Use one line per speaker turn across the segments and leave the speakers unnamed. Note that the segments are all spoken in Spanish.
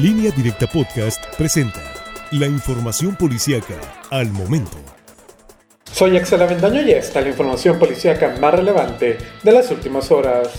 Línea Directa Podcast presenta la información policíaca al momento.
Soy Axel Avendaño y esta es la información policíaca más relevante de las últimas horas.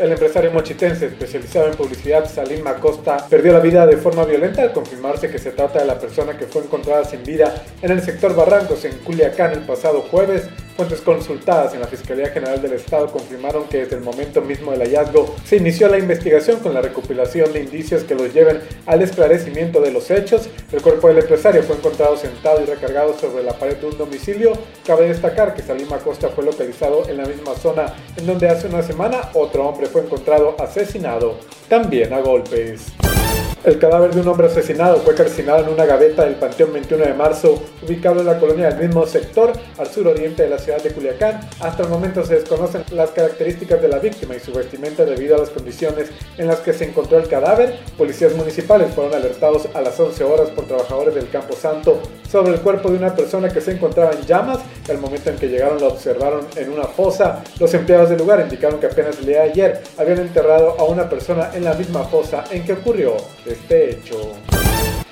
El empresario mochitense especializado en publicidad, Salim Macosta, perdió la vida de forma violenta al confirmarse que se trata de la persona que fue encontrada sin vida en el sector Barrancos en Culiacán el pasado jueves Fuentes consultadas en la Fiscalía General del Estado confirmaron que desde el momento mismo del hallazgo se inició la investigación con la recopilación de indicios que los lleven al esclarecimiento de los hechos. El cuerpo del empresario fue encontrado sentado y recargado sobre la pared de un domicilio. Cabe destacar que Salim Acosta fue localizado en la misma zona en donde hace una semana otro hombre fue encontrado asesinado, también a golpes. El cadáver de un hombre asesinado fue calcinado en una gaveta del Panteón 21 de marzo, ubicado en la colonia del mismo sector, al suroriente de la ciudad de Culiacán. Hasta el momento se desconocen las características de la víctima y su vestimenta debido a las condiciones en las que se encontró el cadáver. Policías municipales fueron alertados a las 11 horas por trabajadores del Campo Santo sobre el cuerpo de una persona que se encontraba en llamas. Al momento en que llegaron la observaron en una fosa. Los empleados del lugar indicaron que apenas el día de ayer habían enterrado a una persona en la misma fosa en que ocurrió este hecho.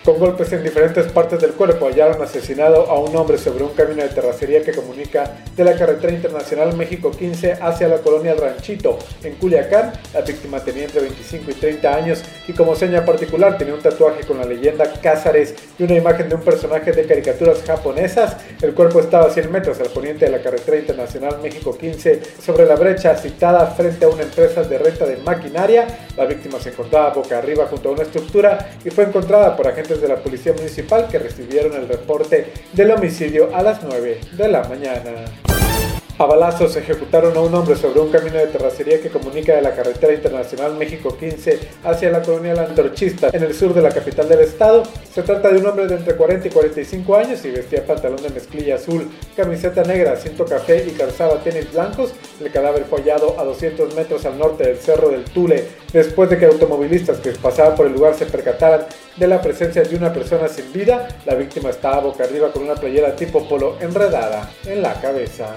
Con golpes en diferentes partes del cuerpo hallaron asesinado a un hombre sobre un camino de terracería que comunica de la carretera internacional México 15 hacia la colonia Ranchito, en Culiacán. La víctima tenía entre 25 y 30 años y como seña particular tenía un tatuaje con la leyenda Cázares y una imagen de un personaje de caricaturas japonesas. El cuerpo estaba a 100 metros al poniente de la carretera internacional México 15 sobre la brecha citada frente a una empresa de renta de maquinaria. La víctima se encontraba boca arriba junto a una estructura y fue encontrada por agentes de la Policía Municipal que recibieron el reporte del homicidio a las 9 de la mañana. A balazos ejecutaron a un hombre sobre un camino de terracería que comunica de la carretera internacional México 15 hacia la colonia Landrochista, en el sur de la capital del estado. Se trata de un hombre de entre 40 y 45 años y vestía pantalón de mezclilla azul, camiseta negra, cinto café y calzaba tenis blancos. El cadáver fue hallado a 200 metros al norte del cerro del Tule, después de que automovilistas que pasaban por el lugar se percataran de la presencia de una persona sin vida. La víctima estaba boca arriba con una playera tipo polo enredada en la cabeza.